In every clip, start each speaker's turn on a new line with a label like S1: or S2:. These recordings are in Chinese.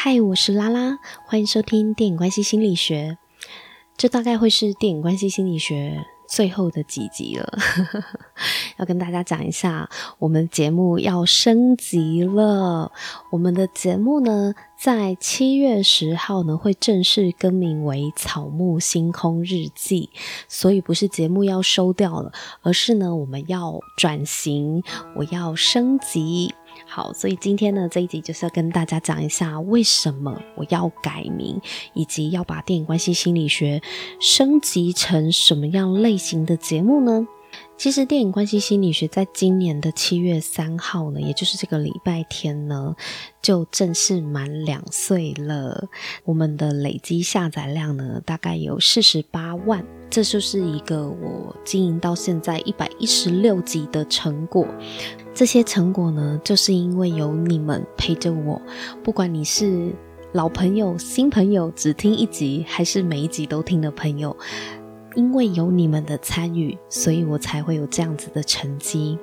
S1: 嗨，我是拉拉，欢迎收听电影关系心理学。这大概会是电影关系心理学最后的几集了，要跟大家讲一下，我们节目要升级了。我们的节目呢，在七月十号呢，会正式更名为《草木星空日记》，所以不是节目要收掉了，而是呢，我们要转型，我要升级。好，所以今天呢，这一集就是要跟大家讲一下为什么我要改名，以及要把电影关系心理学升级成什么样类型的节目呢？其实电影关系心理学在今年的七月三号呢，也就是这个礼拜天呢，就正式满两岁了。我们的累积下载量呢，大概有四十八万，这就是一个我经营到现在一百一十六集的成果。这些成果呢，就是因为有你们陪着我，不管你是老朋友、新朋友，只听一集还是每一集都听的朋友，因为有你们的参与，所以我才会有这样子的成绩。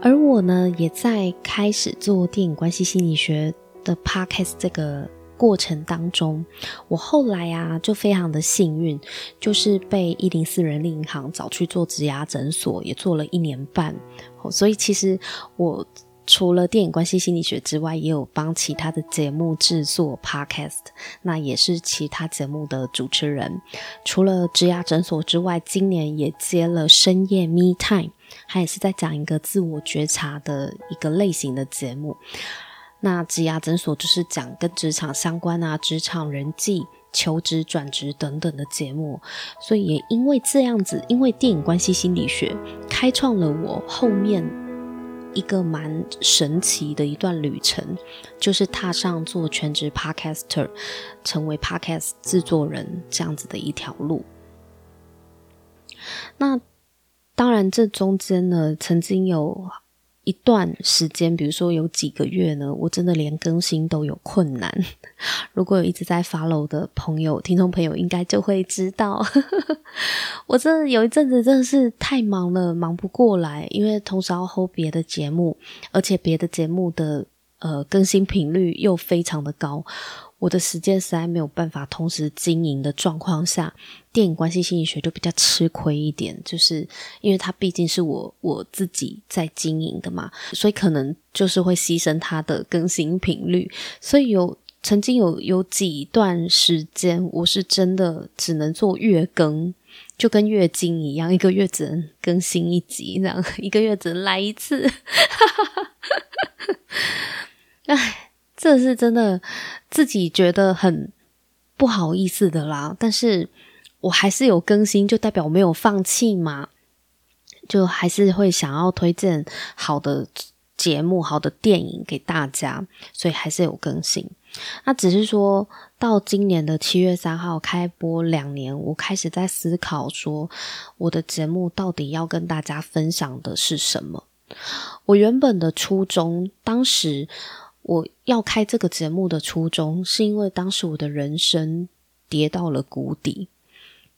S1: 而我呢，也在开始做电影关系心理学的 podcast 这个过程当中，我后来啊，就非常的幸运，就是被一零四人力银行找去做职牙诊所，也做了一年半。所以其实我除了电影关系心理学之外，也有帮其他的节目制作 podcast，那也是其他节目的主持人。除了职牙诊所之外，今年也接了深夜 Me Time，他也是在讲一个自我觉察的一个类型的节目。那职涯诊所就是讲跟职场相关啊，职场人际、求职、转职等等的节目。所以也因为这样子，因为电影关系心理学开创了我后面一个蛮神奇的一段旅程，就是踏上做全职 Podcaster，成为 Podcast 制作人这样子的一条路。那当然，这中间呢，曾经有。一段时间，比如说有几个月呢，我真的连更新都有困难。如果有一直在 follow 的朋友、听众朋友，应该就会知道，我真的有一阵子真的是太忙了，忙不过来，因为同时要 hold 别的节目，而且别的节目的呃更新频率又非常的高。我的时间实在没有办法同时经营的状况下，电影关系心理学就比较吃亏一点，就是因为它毕竟是我我自己在经营的嘛，所以可能就是会牺牲它的更新频率。所以有曾经有有几段时间，我是真的只能做月更，就跟月经一样，一个月只能更新一集，这样一个月只能来一次。唉。这是真的，自己觉得很不好意思的啦。但是我还是有更新，就代表我没有放弃嘛。就还是会想要推荐好的节目、好的电影给大家，所以还是有更新。那只是说到今年的七月三号开播两年，我开始在思考说，我的节目到底要跟大家分享的是什么？我原本的初衷，当时。我要开这个节目的初衷，是因为当时我的人生跌到了谷底，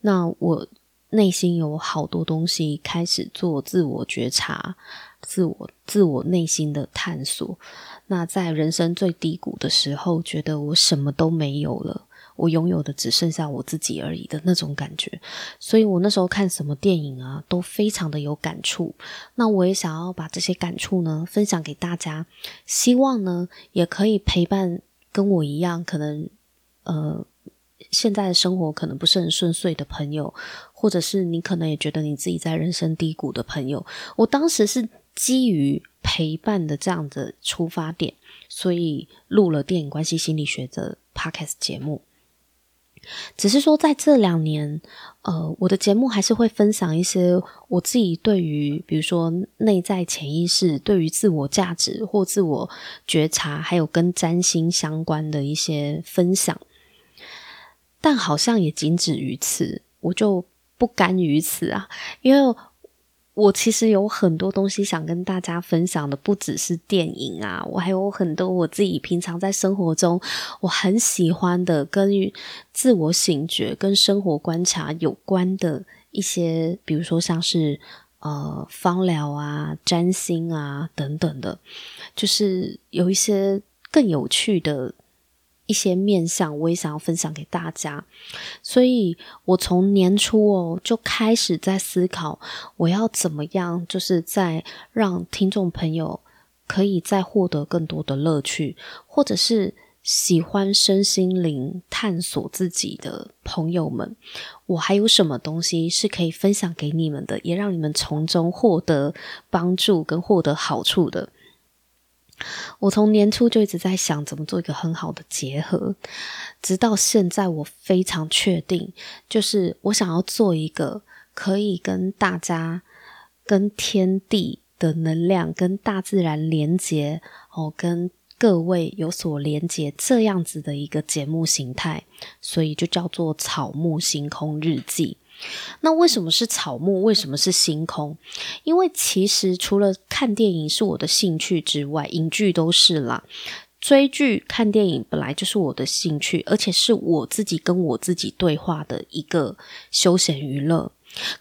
S1: 那我内心有好多东西开始做自我觉察、自我自我内心的探索。那在人生最低谷的时候，觉得我什么都没有了。我拥有的只剩下我自己而已的那种感觉，所以我那时候看什么电影啊，都非常的有感触。那我也想要把这些感触呢分享给大家，希望呢也可以陪伴跟我一样，可能呃现在的生活可能不是很顺遂的朋友，或者是你可能也觉得你自己在人生低谷的朋友。我当时是基于陪伴的这样的出发点，所以录了电影关系心理学的 Podcast 节目。只是说，在这两年，呃，我的节目还是会分享一些我自己对于，比如说内在潜意识、对于自我价值或自我觉察，还有跟占星相关的一些分享。但好像也仅止于此，我就不甘于此啊，因为。我其实有很多东西想跟大家分享的，不只是电影啊，我还有很多我自己平常在生活中我很喜欢的，跟自我醒觉、跟生活观察有关的一些，比如说像是呃芳疗啊、占星啊等等的，就是有一些更有趣的一些面向，我也想要分享给大家。所以我从年初哦就开始在思考，我要怎么样，就是在让听众朋友可以再获得更多的乐趣，或者是。喜欢身心灵探索自己的朋友们，我还有什么东西是可以分享给你们的，也让你们从中获得帮助跟获得好处的。我从年初就一直在想怎么做一个很好的结合，直到现在我非常确定，就是我想要做一个可以跟大家、跟天地的能量、跟大自然连接哦，跟。各位有所连接，这样子的一个节目形态，所以就叫做草木星空日记。那为什么是草木？为什么是星空？因为其实除了看电影是我的兴趣之外，影剧都是啦。追剧、看电影本来就是我的兴趣，而且是我自己跟我自己对话的一个休闲娱乐。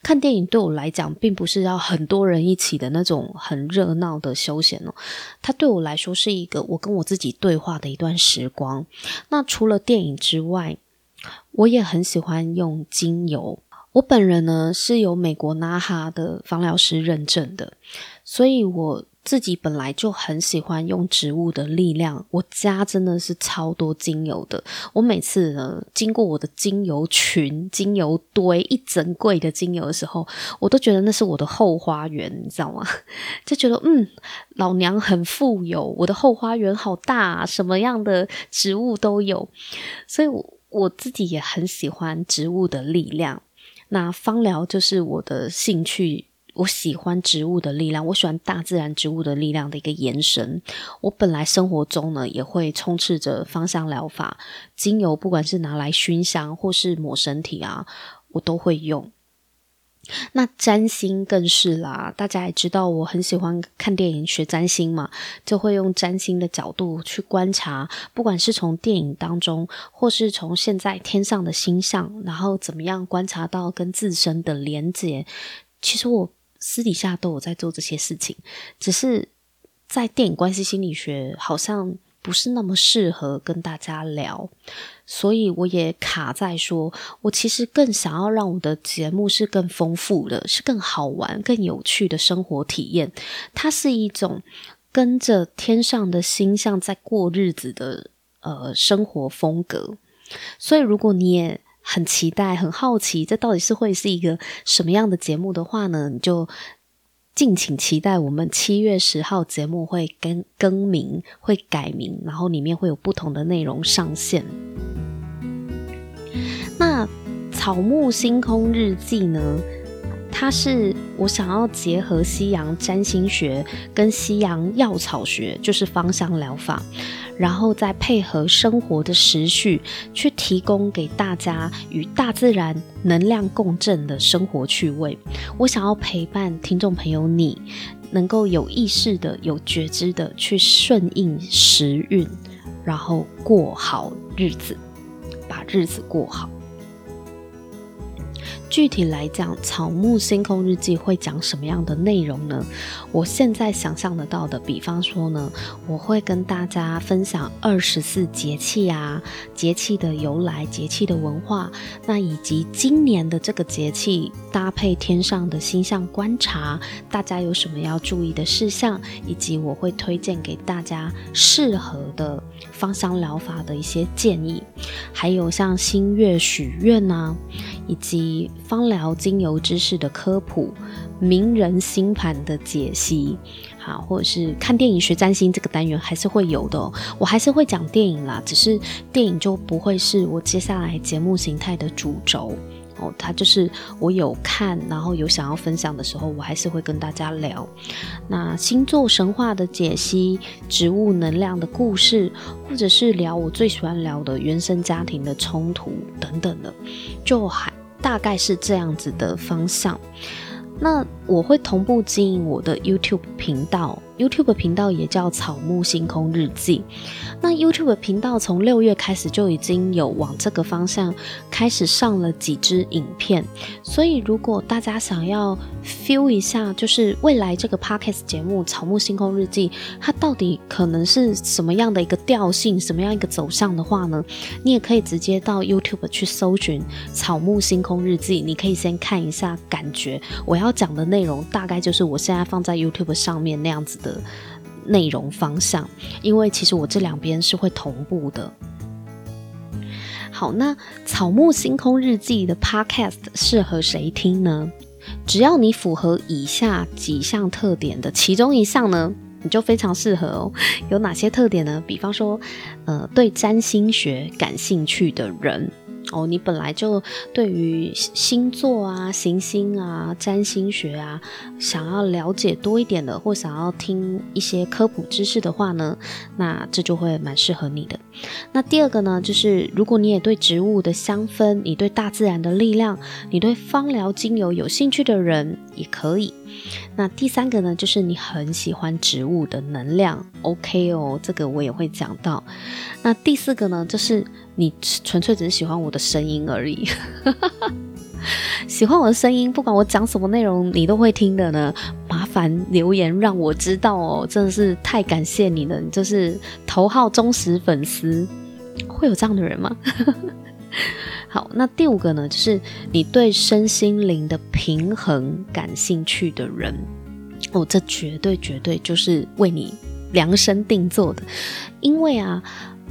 S1: 看电影对我来讲，并不是要很多人一起的那种很热闹的休闲哦，它对我来说是一个我跟我自己对话的一段时光。那除了电影之外，我也很喜欢用精油。我本人呢是有美国 NAHA 的芳疗师认证的，所以我。自己本来就很喜欢用植物的力量，我家真的是超多精油的。我每次呢，经过我的精油群、精油堆一整柜的精油的时候，我都觉得那是我的后花园，你知道吗？就觉得嗯，老娘很富有，我的后花园好大，什么样的植物都有。所以我，我自己也很喜欢植物的力量。那芳疗就是我的兴趣。我喜欢植物的力量，我喜欢大自然植物的力量的一个延伸。我本来生活中呢，也会充斥着芳香疗法，精油不管是拿来熏香或是抹身体啊，我都会用。那占星更是啦，大家也知道我很喜欢看电影学占星嘛，就会用占星的角度去观察，不管是从电影当中，或是从现在天上的星象，然后怎么样观察到跟自身的连结。其实我。私底下都有在做这些事情，只是在电影关系心理学好像不是那么适合跟大家聊，所以我也卡在说，我其实更想要让我的节目是更丰富的，是更好玩、更有趣的生活体验。它是一种跟着天上的星象在过日子的呃生活风格，所以如果你也。很期待，很好奇，这到底是会是一个什么样的节目的话呢？你就敬请期待，我们七月十号节目会更更名，会改名，然后里面会有不同的内容上线。那草木星空日记呢？它是我想要结合西洋占星学跟西洋药草学，就是芳香疗法，然后再配合生活的时序，去提供给大家与大自然能量共振的生活趣味。我想要陪伴听众朋友你，能够有意识的、有觉知的去顺应时运，然后过好日子，把日子过好。具体来讲，《草木星空日记》会讲什么样的内容呢？我现在想象得到的，比方说呢，我会跟大家分享二十四节气啊，节气的由来、节气的文化，那以及今年的这个节气搭配天上的星象观察，大家有什么要注意的事项，以及我会推荐给大家适合的芳香疗法的一些建议，还有像星月许愿呐、啊，以及。芳疗精油知识的科普，名人星盘的解析，好，或者是看电影学占星这个单元还是会有的。我还是会讲电影啦，只是电影就不会是我接下来节目形态的主轴哦。它就是我有看，然后有想要分享的时候，我还是会跟大家聊。那星座神话的解析，植物能量的故事，或者是聊我最喜欢聊的原生家庭的冲突等等的，就还。大概是这样子的方向。那我会同步经营我的 YouTube 频道，YouTube 频道也叫草木星空日记。那 YouTube 频道从六月开始就已经有往这个方向开始上了几支影片，所以如果大家想要 feel 一下，就是未来这个 Podcast 节目《草木星空日记》它到底可能是什么样的一个调性，什么样一个走向的话呢，你也可以直接到 YouTube 去搜寻《草木星空日记》，你可以先看一下，感觉。我要讲的内容大概就是我现在放在 YouTube 上面那样子的。内容方向，因为其实我这两边是会同步的。好，那《草木星空日记》的 Podcast 适合谁听呢？只要你符合以下几项特点的其中一项呢，你就非常适合哦。有哪些特点呢？比方说，呃，对占星学感兴趣的人。哦，你本来就对于星座啊、行星啊、占星学啊，想要了解多一点的，或想要听一些科普知识的话呢，那这就会蛮适合你的。那第二个呢，就是如果你也对植物的香氛、你对大自然的力量、你对芳疗精油有兴趣的人，也可以。那第三个呢，就是你很喜欢植物的能量，OK 哦，这个我也会讲到。那第四个呢，就是你纯粹只是喜欢我的声音而已，喜欢我的声音，不管我讲什么内容，你都会听的呢。麻烦留言让我知道哦，真的是太感谢你了，你就是头号忠实粉丝，会有这样的人吗？好，那第五个呢，就是你对身心灵的平衡感兴趣的人，哦，这绝对绝对就是为你量身定做的，因为啊，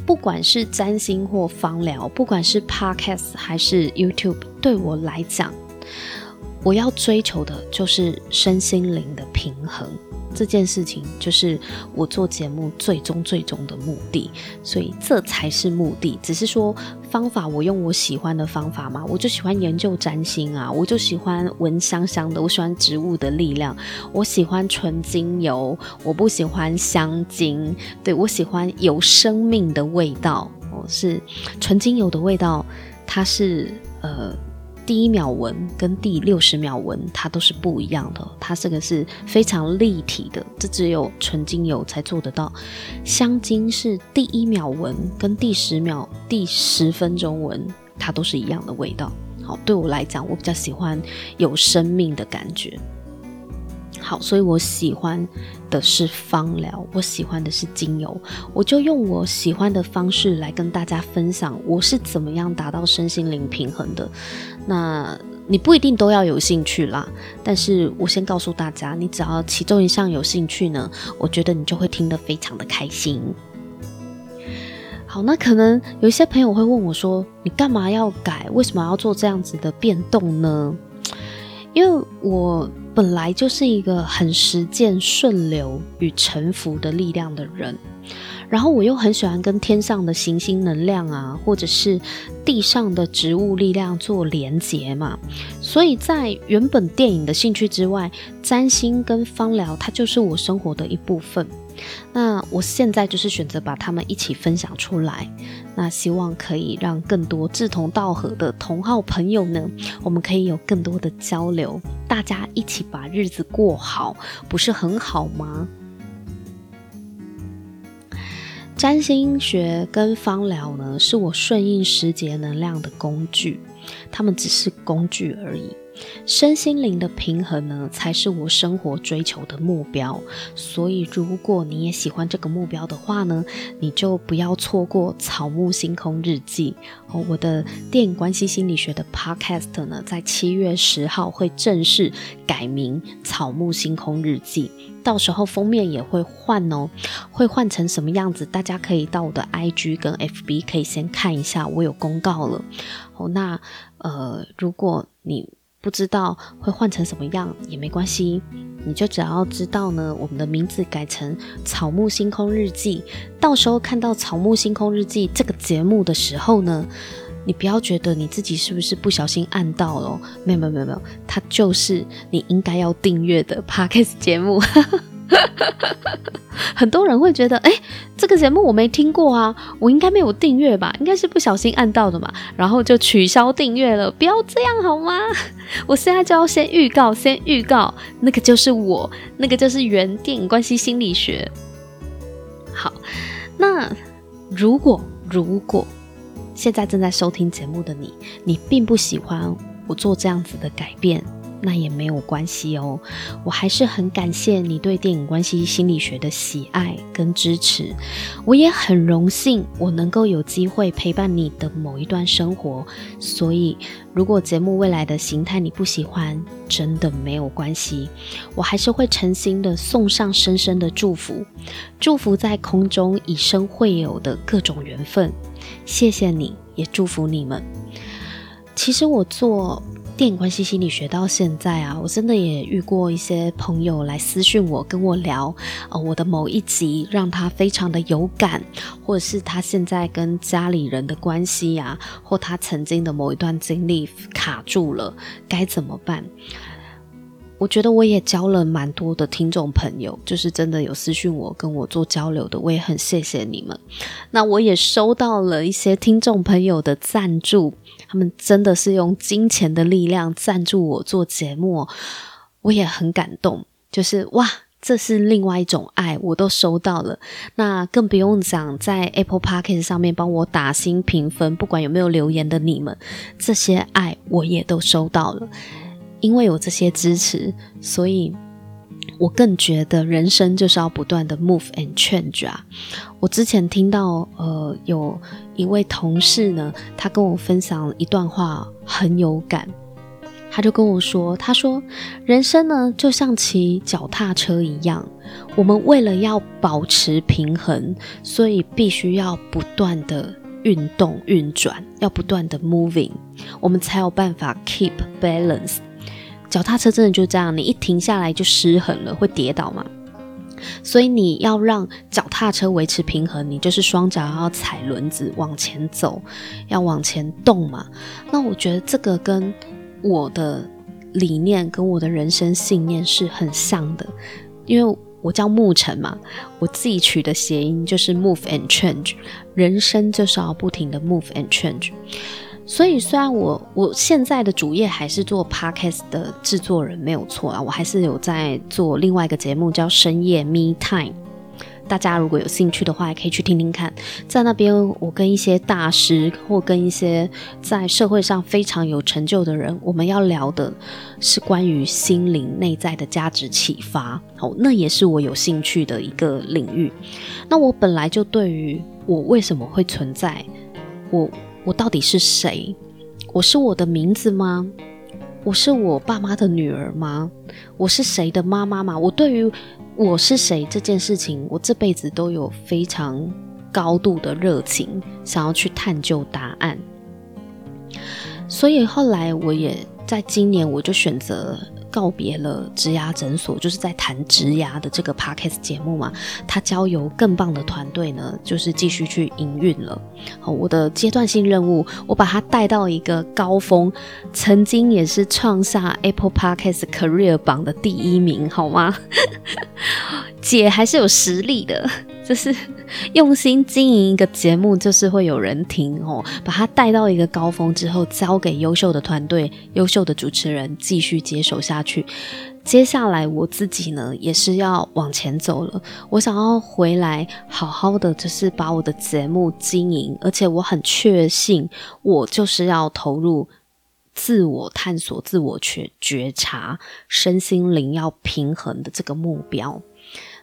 S1: 不管是占星或芳疗，不管是 Podcast 还是 YouTube，对我来讲，我要追求的就是身心灵的平衡。这件事情就是我做节目最终最终的目的，所以这才是目的。只是说方法，我用我喜欢的方法嘛，我就喜欢研究占星啊，我就喜欢闻香香的，我喜欢植物的力量，我喜欢纯精油，我不喜欢香精。对，我喜欢有生命的味道，我是纯精油的味道，它是呃。第一秒闻跟第六十秒闻，它都是不一样的。它这个是非常立体的，这只有纯精油才做得到。香精是第一秒闻跟第十秒、第十分钟闻，它都是一样的味道。好，对我来讲，我比较喜欢有生命的感觉。好，所以我喜欢的是芳疗，我喜欢的是精油，我就用我喜欢的方式来跟大家分享我是怎么样达到身心灵平衡的。那你不一定都要有兴趣啦，但是我先告诉大家，你只要其中一项有兴趣呢，我觉得你就会听得非常的开心。好，那可能有一些朋友会问我说：“你干嘛要改？为什么要做这样子的变动呢？”因为我本来就是一个很实践顺流与臣服的力量的人，然后我又很喜欢跟天上的行星能量啊，或者是地上的植物力量做连结嘛，所以在原本电影的兴趣之外，占星跟芳疗它就是我生活的一部分。那我现在就是选择把它们一起分享出来，那希望可以让更多志同道合的同好朋友呢，我们可以有更多的交流，大家一起把日子过好，不是很好吗？占星学跟芳疗呢，是我顺应时节能量的工具，它们只是工具而已。身心灵的平衡呢，才是我生活追求的目标。所以，如果你也喜欢这个目标的话呢，你就不要错过《草木星空日记》哦。我的电影关系心理学的 Podcast 呢，在七月十号会正式改名《草木星空日记》，到时候封面也会换哦，会换成什么样子？大家可以到我的 IG 跟 FB 可以先看一下，我有公告了哦。那呃，如果你不知道会换成什么样也没关系，你就只要知道呢，我们的名字改成《草木星空日记》，到时候看到《草木星空日记》这个节目的时候呢，你不要觉得你自己是不是不小心按到了，没有没有没有没有，它就是你应该要订阅的 Podcast 节目。很多人会觉得，哎，这个节目我没听过啊，我应该没有订阅吧？应该是不小心按到的嘛，然后就取消订阅了。不要这样好吗？我现在就要先预告，先预告，那个就是我，那个就是原电影关系心理学。好，那如果如果现在正在收听节目的你，你并不喜欢我做这样子的改变。那也没有关系哦，我还是很感谢你对电影关系心理学的喜爱跟支持。我也很荣幸我能够有机会陪伴你的某一段生活。所以，如果节目未来的形态你不喜欢，真的没有关系，我还是会诚心的送上深深的祝福，祝福在空中以生会有的各种缘分。谢谢你，也祝福你们。其实我做。电影关系心理学到现在啊，我真的也遇过一些朋友来私讯我，跟我聊，呃，我的某一集让他非常的有感，或者是他现在跟家里人的关系呀，或他曾经的某一段经历卡住了，该怎么办？我觉得我也交了蛮多的听众朋友，就是真的有私讯我跟我做交流的，我也很谢谢你们。那我也收到了一些听众朋友的赞助，他们真的是用金钱的力量赞助我做节目，我也很感动。就是哇，这是另外一种爱，我都收到了。那更不用讲，在 Apple Podcast 上面帮我打星评分，不管有没有留言的你们，这些爱我也都收到了。因为有这些支持，所以我更觉得人生就是要不断的 move and change 啊！我之前听到呃有一位同事呢，他跟我分享一段话很有感，他就跟我说，他说人生呢就像骑脚踏车一样，我们为了要保持平衡，所以必须要不断的运动运转，要不断的 moving，我们才有办法 keep balance。脚踏车真的就这样，你一停下来就失衡了，会跌倒嘛。所以你要让脚踏车维持平衡，你就是双脚要踩轮子往前走，要往前动嘛。那我觉得这个跟我的理念跟我的人生信念是很像的，因为我叫牧尘嘛，我自己取的谐音就是 move and change，人生就是要不停的 move and change。所以，虽然我我现在的主业还是做 podcast 的制作人，没有错啊，我还是有在做另外一个节目叫深夜 Me Time。大家如果有兴趣的话，也可以去听听看。在那边，我跟一些大师或跟一些在社会上非常有成就的人，我们要聊的是关于心灵内在的价值启发。好，那也是我有兴趣的一个领域。那我本来就对于我为什么会存在，我。我到底是谁？我是我的名字吗？我是我爸妈的女儿吗？我是谁的妈妈吗？我对于我是谁这件事情，我这辈子都有非常高度的热情，想要去探究答案。所以后来我也在今年，我就选择。告别了职涯诊所，就是在谈职涯的这个 podcast 节目嘛，他交由更棒的团队呢，就是继续去营运了。好，我的阶段性任务，我把它带到一个高峰，曾经也是创下 Apple Podcast Career 榜的第一名，好吗？姐还是有实力的。就是 用心经营一个节目，就是会有人听哦。把它带到一个高峰之后，交给优秀的团队、优秀的主持人继续接手下去。接下来我自己呢，也是要往前走了。我想要回来，好好的，就是把我的节目经营，而且我很确信，我就是要投入自我探索、自我觉觉察、身心灵要平衡的这个目标。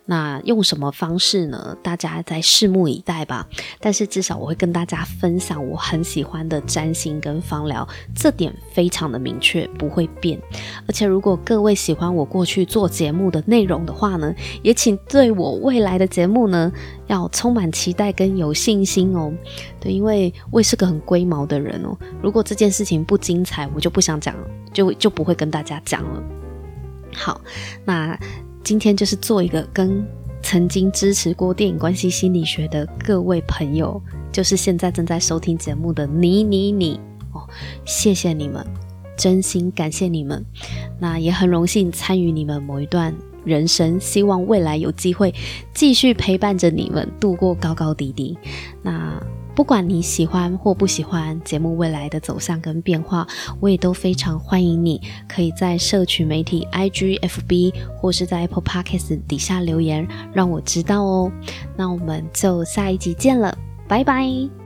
S1: 那用什么方式呢？大家再拭目以待吧。但是至少我会跟大家分享我很喜欢的占星跟芳疗，这点非常的明确，不会变。而且如果各位喜欢我过去做节目的内容的话呢，也请对我未来的节目呢要充满期待跟有信心哦。对，因为我也是个很龟毛的人哦。如果这件事情不精彩，我就不想讲，就就不会跟大家讲了。好，那。今天就是做一个跟曾经支持过电影关系心理学的各位朋友，就是现在正在收听节目的你、你、你哦，谢谢你们，真心感谢你们。那也很荣幸参与你们某一段人生，希望未来有机会继续陪伴着你们度过高高低低。那不管你喜欢或不喜欢节目未来的走向跟变化，我也都非常欢迎你可以在社群媒体 IG、FB 或是在 Apple Podcast 底下留言，让我知道哦。那我们就下一集见了，拜拜。